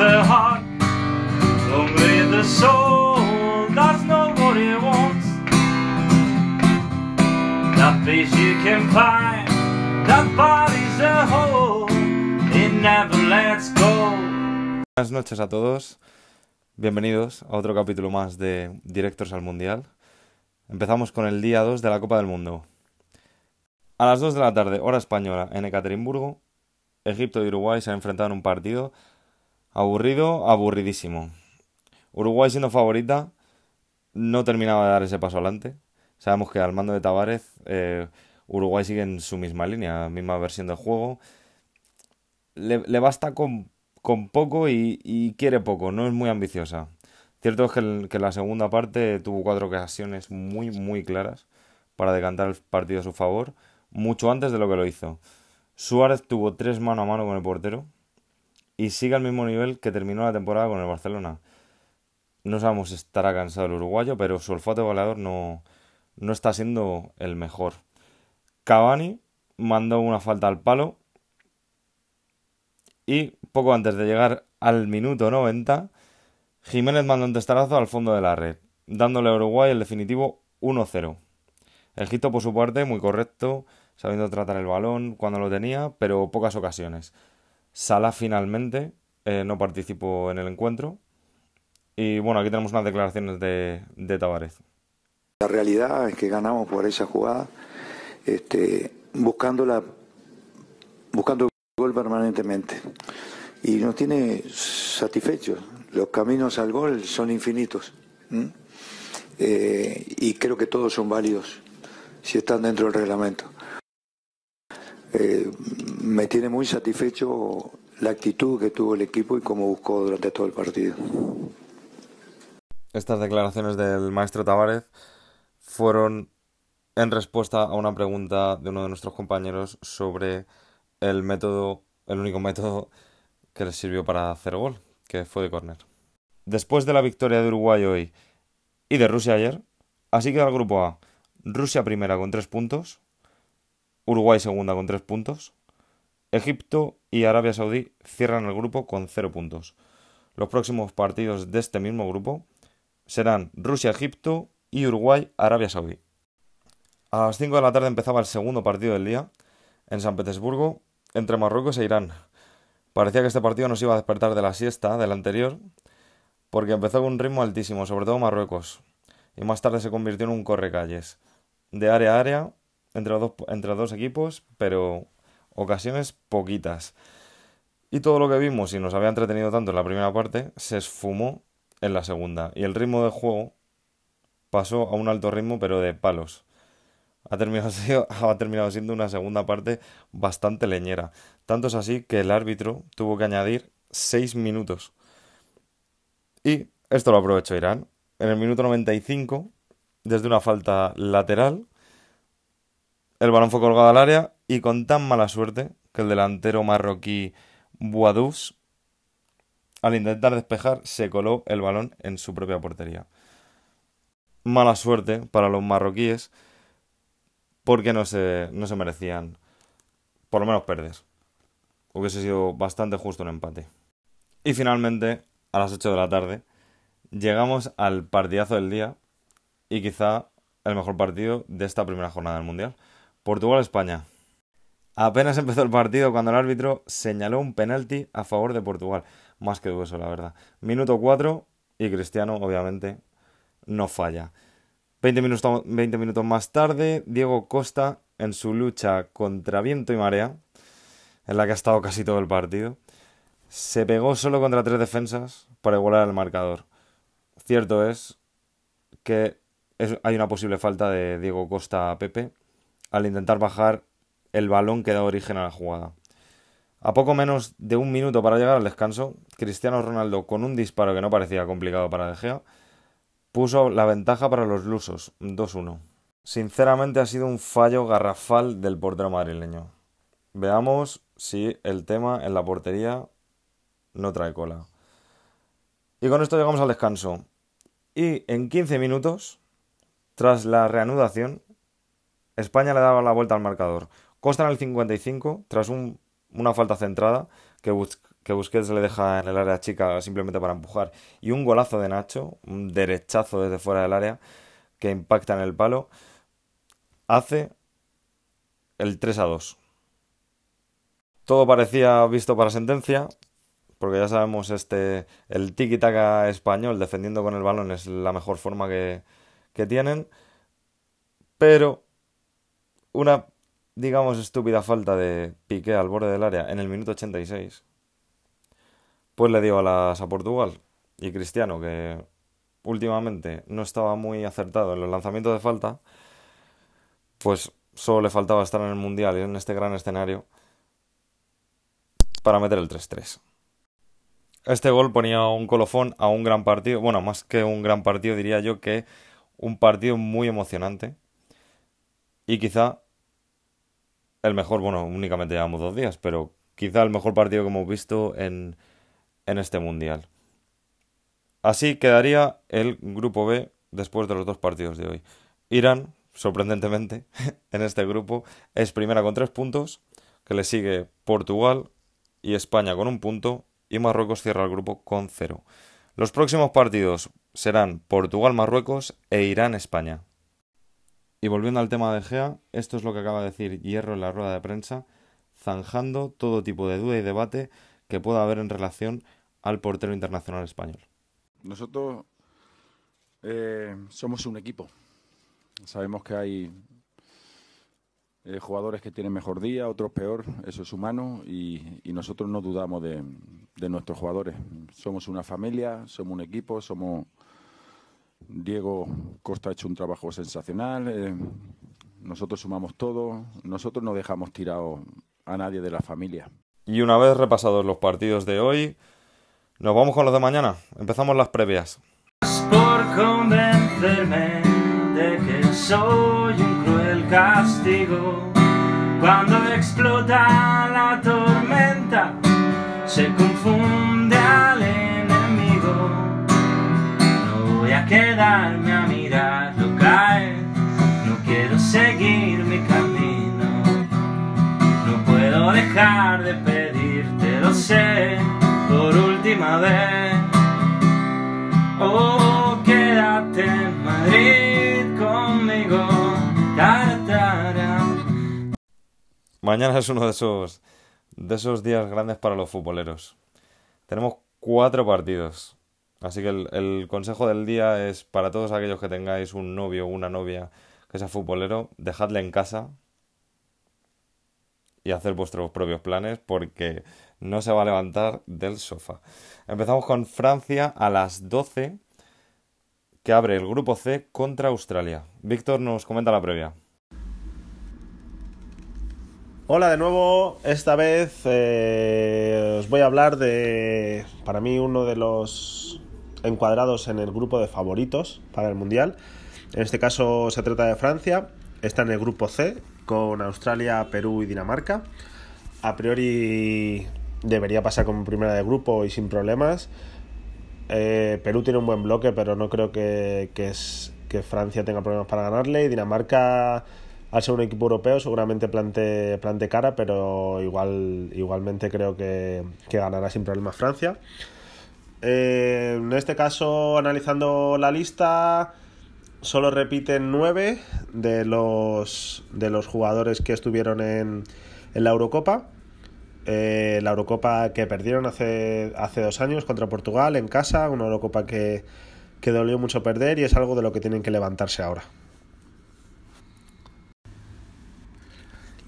the heart, only the soul does know what it wants. That peace you can find, that body's a whole, it never lets go. Buenas noches a todos, bienvenidos a otro capítulo más de Directos al Mundial. Empezamos con el día 2 de la Copa del Mundo. A las 2 de la tarde, hora española, en Ekaterimburgo, Egipto y Uruguay se han enfrentado en un partido aburrido, aburridísimo. Uruguay siendo favorita, no terminaba de dar ese paso adelante. Sabemos que al mando de Tavares, eh, Uruguay sigue en su misma línea, misma versión del juego. Le, basta con, con poco y, y, quiere poco, no es muy ambiciosa. Cierto es que, el, que la segunda parte tuvo cuatro ocasiones muy, muy claras para decantar el partido a su favor, mucho antes de lo que lo hizo. Suárez tuvo tres mano a mano con el portero y sigue al mismo nivel que terminó la temporada con el Barcelona. No sabemos si estará cansado el uruguayo, pero su olfato goleador no, no está siendo el mejor. Cavani mandó una falta al palo y poco antes de llegar al minuto 90, Jiménez mandó un testarazo al fondo de la red, dándole a Uruguay el definitivo 1-0. Egipto, por su parte, muy correcto, sabiendo tratar el balón cuando lo tenía, pero pocas ocasiones. Salah finalmente eh, no participó en el encuentro. Y bueno, aquí tenemos unas declaraciones de, de Tavares. La realidad es que ganamos por esa jugada, este, buscando, la, buscando el gol permanentemente. Y nos tiene satisfechos. Los caminos al gol son infinitos. Eh, y creo que todos son válidos si están dentro del reglamento. Eh, me tiene muy satisfecho la actitud que tuvo el equipo y cómo buscó durante todo el partido. Estas declaraciones del maestro Tavares fueron en respuesta a una pregunta de uno de nuestros compañeros sobre el método, el único método que les sirvió para hacer gol, que fue de córner. Después de la victoria de Uruguay hoy y de Rusia ayer, así queda el grupo A. Rusia primera con tres puntos, Uruguay segunda con tres puntos, Egipto y Arabia Saudí cierran el grupo con cero puntos. Los próximos partidos de este mismo grupo serán Rusia-Egipto y Uruguay-Arabia Saudí. A las 5 de la tarde empezaba el segundo partido del día en San Petersburgo entre Marruecos e Irán. Parecía que este partido nos iba a despertar de la siesta del anterior porque empezó con un ritmo altísimo, sobre todo Marruecos, y más tarde se convirtió en un correcalles de área a área entre los dos, entre los dos equipos, pero ocasiones poquitas. Y todo lo que vimos y nos había entretenido tanto en la primera parte se esfumó en la segunda. Y el ritmo de juego pasó a un alto ritmo, pero de palos. Ha terminado, ha terminado siendo una segunda parte bastante leñera. Tanto es así que el árbitro tuvo que añadir 6 minutos. Y esto lo aprovechó Irán. En el minuto 95, desde una falta lateral, el balón fue colgado al área y con tan mala suerte que el delantero marroquí Bouadouz, al intentar despejar, se coló el balón en su propia portería. Mala suerte para los marroquíes porque no se, no se merecían por lo menos perder. Hubiese sido bastante justo un empate. Y finalmente, a las 8 de la tarde, llegamos al partidazo del día y quizá el mejor partido de esta primera jornada del Mundial. Portugal-España. Apenas empezó el partido cuando el árbitro señaló un penalti a favor de Portugal. Más que dudoso, la verdad. Minuto 4 y Cristiano, obviamente, no falla. 20 minutos, 20 minutos más tarde, Diego Costa, en su lucha contra viento y marea, en la que ha estado casi todo el partido, se pegó solo contra tres defensas para igualar el marcador. Cierto es que hay una posible falta de Diego Costa a Pepe al intentar bajar el balón que da origen a la jugada. A poco menos de un minuto para llegar al descanso, Cristiano Ronaldo, con un disparo que no parecía complicado para De Gea, puso la ventaja para los lusos, 2-1. Sinceramente ha sido un fallo garrafal del portero madrileño. Veamos si el tema en la portería no trae cola. Y con esto llegamos al descanso. Y en 15 minutos, tras la reanudación, España le daba la vuelta al marcador. Costa en el 55, tras una falta centrada, que, que Busquets le deja en el área chica simplemente para empujar, y un golazo de Nacho, un derechazo desde fuera del área que impacta en el palo, hace el 3 a 2. Todo parecía visto para sentencia, porque ya sabemos este el tiki-taka español defendiendo con el balón es la mejor forma que tienen, pero una digamos estúpida falta de Piqué al borde del área en el minuto 86 pues le dio alas a Portugal y Cristiano que últimamente no estaba muy acertado en los lanzamientos de falta pues solo le faltaba estar en el mundial y en este gran escenario para meter el 3-3 este gol ponía un colofón a un gran partido, bueno, más que un gran partido diría yo que un partido muy emocionante y quizá el mejor, bueno, únicamente llevamos dos días, pero quizá el mejor partido que hemos visto en, en este mundial. Así quedaría el grupo B después de los dos partidos de hoy. Irán, sorprendentemente, en este grupo es primera con tres puntos, que le sigue Portugal y España con un punto y Marruecos cierra el grupo con cero. Los próximos partidos serán Portugal-Marruecos e Irán-España. Y volviendo al tema de Gea, esto es lo que acaba de decir Hierro en la rueda de prensa, zanjando todo tipo de duda y debate que pueda haber en relación al portero internacional español. Nosotros eh, somos un equipo. Sabemos que hay eh, jugadores que tienen mejor día, otros peor, eso es humano y, nosotros no dudamos de, nuestros jugadores. Somos una familia, somos un equipo, somos... Diego Costa ha hecho un trabajo sensacional, eh, nosotros sumamos todo, nosotros no dejamos tirado a nadie de la familia. Y una vez repasados los partidos de hoy, nos vamos con los de mañana. Empezamos las previas. Por convencerme de que soy un cruel castigo. Cuando explota la tormenta, se quedarme a mirarlo caer, no quiero seguir mi camino. No puedo dejar de pedirte, lo sé, por última vez. Oh, quédate en Madrid conmigo. Mañana es uno de esos, de esos días grandes para los futboleros. Tenemos cuatro partidos. Así que el, consejo del día es para todos aquellos que tengáis un novio o una novia que sea futbolero, dejadle en casa y hacer vuestros propios planes porque no se va a levantar del sofá. Empezamos con Francia a las 12 que abre el grupo C contra Australia. Víctor nos comenta la previa. Hola de nuevo, esta vez eh, os voy a hablar de, para mí, uno de los encuadrados en el grupo de favoritos para el Mundial. En este caso se trata de Francia, está en el grupo C con Australia, Perú y Dinamarca. A priori debería pasar como primera de grupo y sin problemas. Eh, Perú tiene un buen bloque, pero no creo que, que, que Francia tenga problemas para ganarle. Y Dinamarca al ser un equipo europeo seguramente plante, plante cara, pero igual, igualmente creo que, ganará sin problemas Francia. Eh, en este caso, analizando la lista, solo repiten nueve de los, de los jugadores que estuvieron en, en la Eurocopa. Eh, la Eurocopa que perdieron hace, hace dos años contra Portugal en casa, una Eurocopa que, que dolió mucho perder y es algo de lo que tienen que levantarse ahora.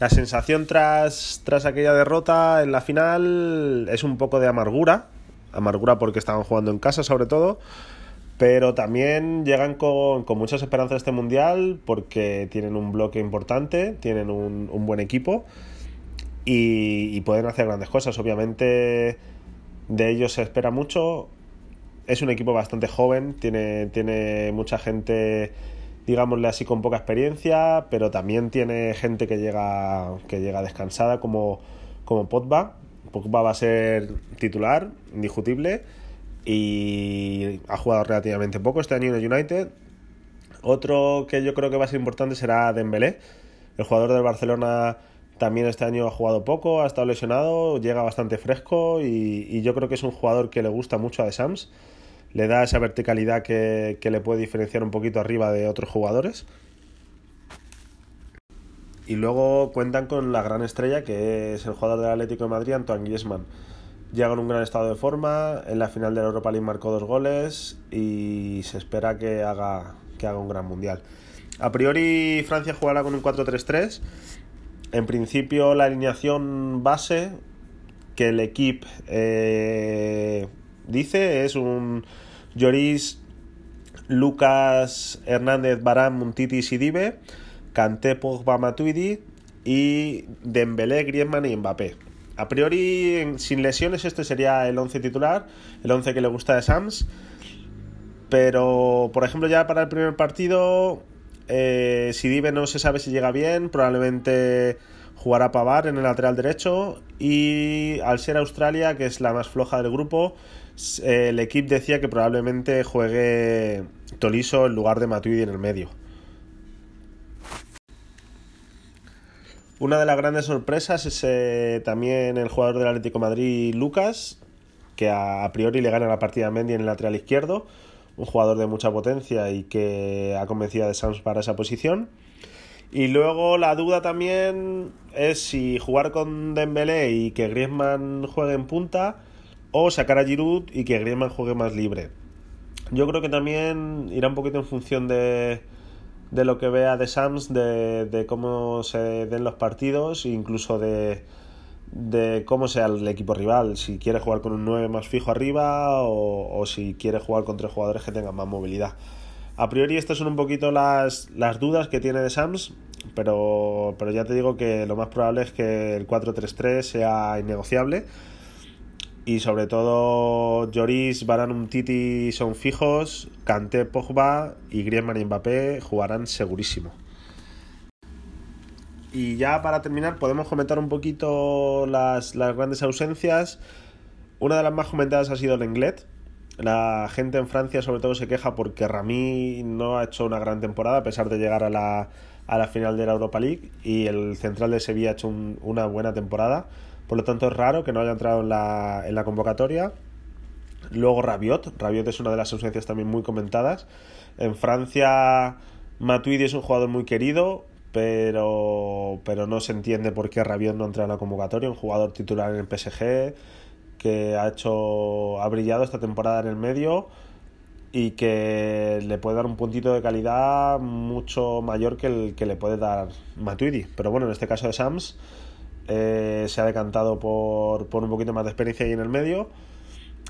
La sensación tras, tras aquella derrota en la final es un poco de amargura, amargura porque estaban jugando en casa sobre todo, pero también llegan con, muchas esperanzas a este mundial porque tienen un bloque importante, tienen un, buen equipo y, pueden hacer grandes cosas. Obviamente de ellos se espera mucho, es un equipo bastante joven, tiene, tiene mucha gente digámosle así, con poca experiencia, pero también tiene gente que llega, que llega descansada como, como. Pogba va a ser titular, indiscutible, y ha jugado relativamente poco este año en el United. Otro que yo creo que va a ser importante será Dembélé. El jugador del Barcelona También este año ha jugado poco, ha estado lesionado, llega bastante fresco y, yo creo que es un jugador que le gusta mucho a De Sams. Le da esa verticalidad que le puede diferenciar un poquito arriba de otros jugadores. Y luego cuentan con la gran estrella que es el jugador del Atlético de Madrid, Antoine Griezmann. Llega en un gran estado de forma, en la final de la Europa League marcó dos goles y se espera que haga, que haga un gran mundial. A priori Francia jugará con un 4-3-3. En principio la alineación base que el equipo eh, dice es un Lloris, Lucas, Hernández, Barán, Muntiti y Sidibe, Kanté, Pogba, Matuidi y Dembélé, Griezmann y Mbappé. A priori, sin lesiones, este sería el 11 titular, el 11 que le gusta de Sams. Pero, por ejemplo, ya para el primer partido, eh, Sidibe no se sabe si llega bien, probablemente jugará Pavar en el lateral derecho. Y al ser Australia, que es la más floja del grupo, eh, el equipo decía que probablemente juegue Toliso en lugar de Matuidi en el medio. Una de las grandes sorpresas es eh, también el jugador del Atlético Madrid, Lucas, que a, a, priori le gana la partida a Mendy en el lateral izquierdo, un jugador de mucha potencia y que ha convencido a De Sams para esa posición. Y luego la duda también es si jugar con Dembélé y que Griezmann juegue en punta o sacar a Giroud y que Griezmann juegue más libre. Yo creo que también irá un poquito en función de, de lo que vea de Sams, de, de, cómo se den los partidos, incluso de, de, cómo sea el equipo rival, si quiere jugar con un 9 más fijo arriba o, o, si quiere jugar con tres jugadores que tengan más movilidad. A priori estas son un poquito las, las dudas que tiene de Sams, pero, pero ya te digo que lo más probable es que el 4-3-3 sea innegociable y sobre todo Lloris, Varane, Titi son fijos, Kanté, Pogba y Griezmann y Mbappé jugarán segurísimo. Y ya para terminar podemos comentar un poquito las, las grandes ausencias. Una de las más comentadas ha sido Lenglet. La gente en Francia sobre todo se queja porque Rami no ha hecho una gran temporada a pesar de llegar a la, a la final de la Europa League y el central de Sevilla ha hecho un, una buena temporada por lo tanto es raro que no haya entrado en la, en la convocatoria. Luego Rabiot, Rabiot es una de las ausencias también muy comentadas. En Francia Matuidi es un jugador muy querido, pero, pero no se entiende por qué Rabiot no entra en la convocatoria, un jugador titular en el PSG que ha hecho ha brillado esta temporada en el medio y que le puede dar un puntito de calidad mucho mayor que el que le puede dar Matuidi. Pero bueno, en este caso de Sams eh, se ha decantado por, por, un poquito más de experiencia ahí en el medio.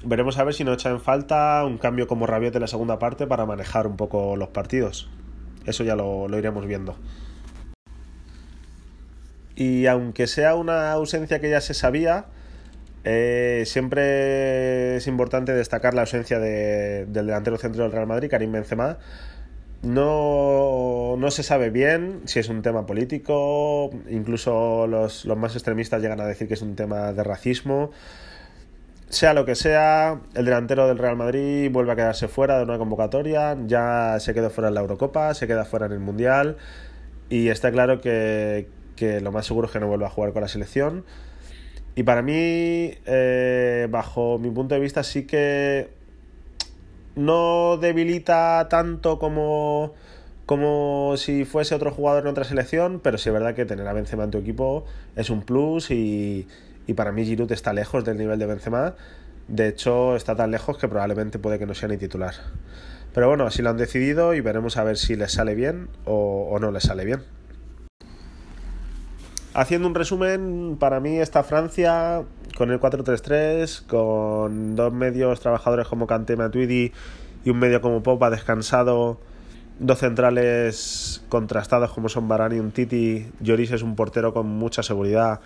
Veremos a ver si nos echa en falta un cambio como Rabiot en la segunda parte para manejar un poco los partidos. Eso ya lo, lo iremos viendo. Y aunque sea una ausencia que ya se sabía, eh, siempre es importante destacar la ausencia de, del delantero centro del Real Madrid, Karim Benzema, no, no, se sabe bien si es un tema político, incluso los, los, más extremistas llegan a decir que es un tema de racismo. Sea lo que sea, el delantero del Real Madrid vuelve a quedarse fuera de una convocatoria, ya se quedó fuera en la Eurocopa, se queda fuera en el Mundial y está claro que, que lo más seguro es que no vuelva a jugar con la selección. Y para mí, eh, bajo mi punto de vista, sí que no debilita tanto como, como si fuese otro jugador en otra selección, pero sí es verdad que tener a Benzema en tu equipo es un plus y, y para mí Giroud está lejos del nivel de Benzema. De hecho, está tan lejos que probablemente puede que no sea ni titular. Pero bueno, así lo han decidido y veremos a ver si les sale bien o, o no les sale bien. Haciendo un resumen, para mí está Francia con el 4-3-3, con dos medios trabajadores como Kanté Matuidi y un medio como Popa descansado, dos centrales contrastados como son Varane y un Titi. Lloris es un portero con mucha seguridad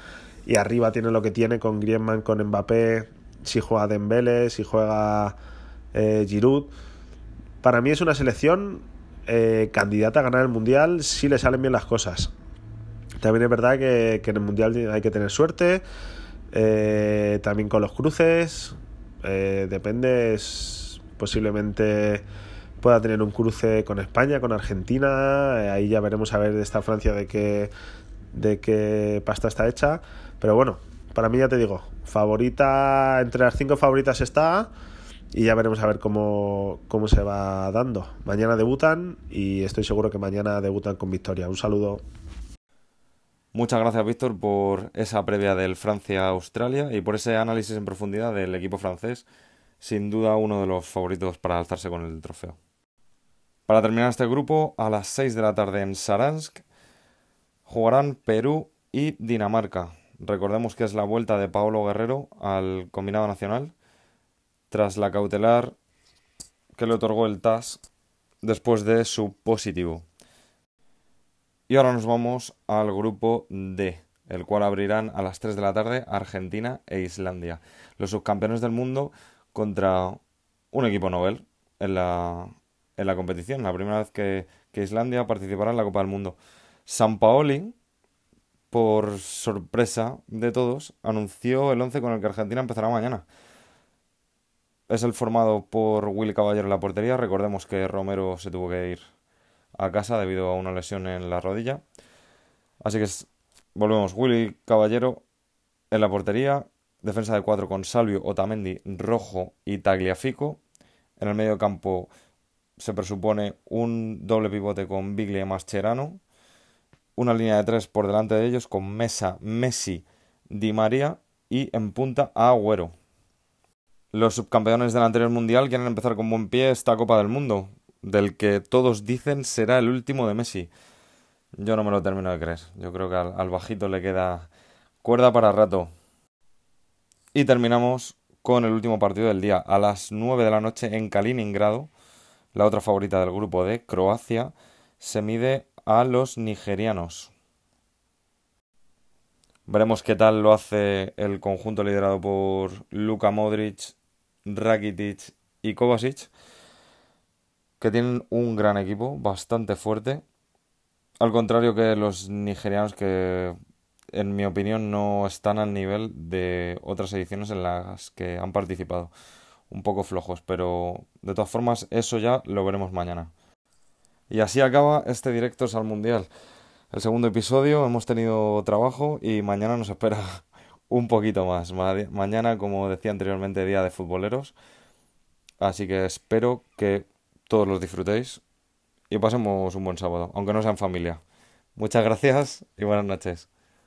y arriba tiene lo que tiene con Griezmann, con Mbappé, si juega Dembélé, si juega eh, Giroud. Para mí es una selección eh, candidata a ganar el Mundial si le salen bien las cosas. También es verdad que en el Mundial hay que tener suerte, eh, también con los cruces, eh, depende, posiblemente pueda tener un cruce con España, con Argentina, eh, ahí ya veremos a ver de esta Francia de qué, de qué pasta está hecha. Pero bueno, para mí ya te digo, favorita, entre las cinco favoritas está y ya veremos a ver cómo, cómo se va dando. Mañana debutan y estoy seguro que mañana debutan con victoria. Un saludo. Muchas gracias, Víctor, por esa previa del Francia-Australia y por ese análisis en profundidad del equipo francés. Sin duda uno de los favoritos para alzarse con el trofeo. Para terminar este grupo, a las 6 de la tarde en Saransk jugarán Perú y Dinamarca. Recordemos que es la vuelta de Paolo Guerrero al combinado nacional tras la cautelar que le otorgó el TAS después de su positivo. Y ahora nos vamos al grupo D, el cual abrirán a las 3 de la tarde Argentina e Islandia, los subcampeones del mundo contra un equipo Nobel en la, en la competición, la primera vez que, que Islandia participará en la Copa del Mundo. San Paoli, por sorpresa de todos, anunció el 11 con el que Argentina empezará mañana. Es el formado por Willy Caballero en la portería. Recordemos que Romero se tuvo que ir a casa debido a una lesión en la rodilla. Así que volvemos. Willy Caballero en la portería. Defensa de cuatro con Salvio, Otamendi, Rojo y Tagliafico. En el medio campo se presupone un doble pivote con Biglia y Mascherano. Una línea de tres por delante de ellos con Mesa, Messi, Di María y en punta a Agüero. Los subcampeones del anterior mundial quieren empezar con buen pie esta Copa del Mundo, del que todos dicen será el último de Messi. Yo no me lo termino de creer. Yo creo que al, bajito le queda cuerda para rato. Y terminamos con el último partido del día. A las 9 de la noche en Kaliningrado, la otra favorita del grupo de Croacia, se mide a los nigerianos. Veremos qué tal lo hace el conjunto liderado por Luka Modric, Rakitic y Kovacic, que tienen un gran equipo, bastante fuerte. Al contrario que los nigerianos que, en mi opinión, no están al nivel de otras ediciones en las que han participado. Un poco flojos, pero de todas formas eso ya lo veremos mañana. Y así acaba este Directos al Mundial. El segundo episodio, hemos tenido trabajo y mañana nos espera un poquito más. mañana, como decía anteriormente, día de futboleros. Así que espero que todos los disfrutéis y pasemos un buen sábado, aunque no sea en familia. Muchas gracias y buenas noches.